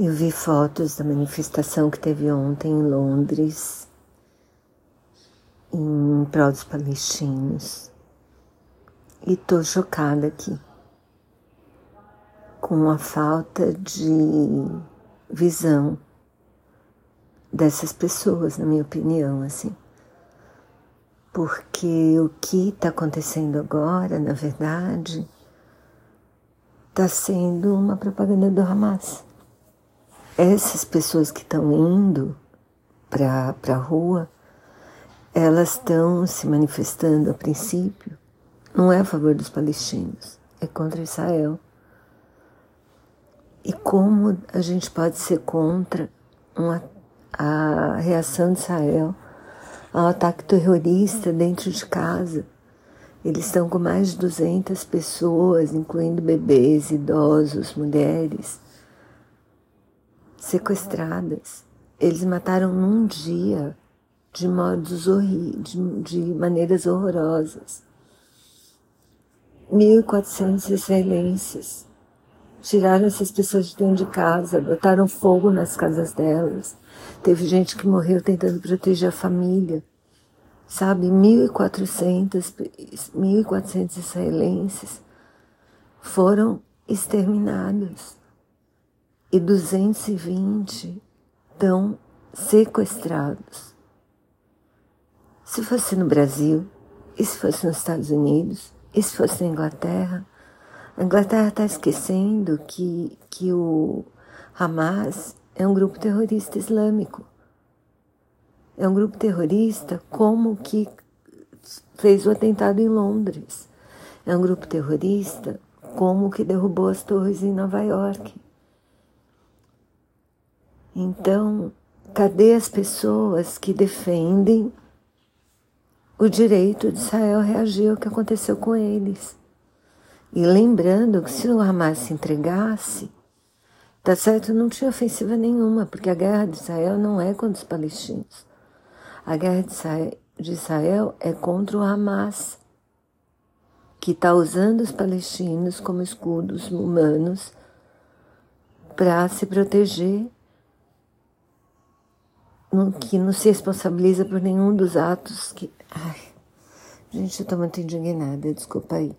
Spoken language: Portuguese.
Eu vi fotos da manifestação que teve ontem em Londres, em prol dos palestinos, e tô chocada aqui com a falta de visão dessas pessoas, na minha opinião, assim. Porque o que está acontecendo agora, na verdade, está sendo uma propaganda do Hamas essas pessoas que estão indo para a rua, elas estão se manifestando a princípio, não é a favor dos palestinos, é contra Israel. E como a gente pode ser contra uma, a reação de Israel ao ataque terrorista dentro de casa? Eles estão com mais de 200 pessoas, incluindo bebês, idosos, mulheres sequestradas. Eles mataram num dia de modos horríveis, de, de maneiras horrorosas. 1.400 israelenses tiraram essas pessoas de dentro de casa, botaram fogo nas casas delas. Teve gente que morreu tentando proteger a família. Sabe, 1.400 1.400 israelenses foram exterminados e 220 estão sequestrados. Se fosse no Brasil, e se fosse nos Estados Unidos, e se fosse na Inglaterra, a Inglaterra está esquecendo que, que o Hamas é um grupo terrorista islâmico. É um grupo terrorista como que fez o atentado em Londres. É um grupo terrorista como que derrubou as torres em Nova York. Então, cadê as pessoas que defendem o direito de Israel reagir ao que aconteceu com eles? E lembrando que se o Hamas se entregasse, tá certo, não tinha ofensiva nenhuma, porque a guerra de Israel não é contra os palestinos. A guerra de Israel, é contra o Hamas, que está usando os palestinos como escudos humanos para se proteger que não se responsabiliza por nenhum dos atos que. Ai, gente, eu tô muito indignada, desculpa aí.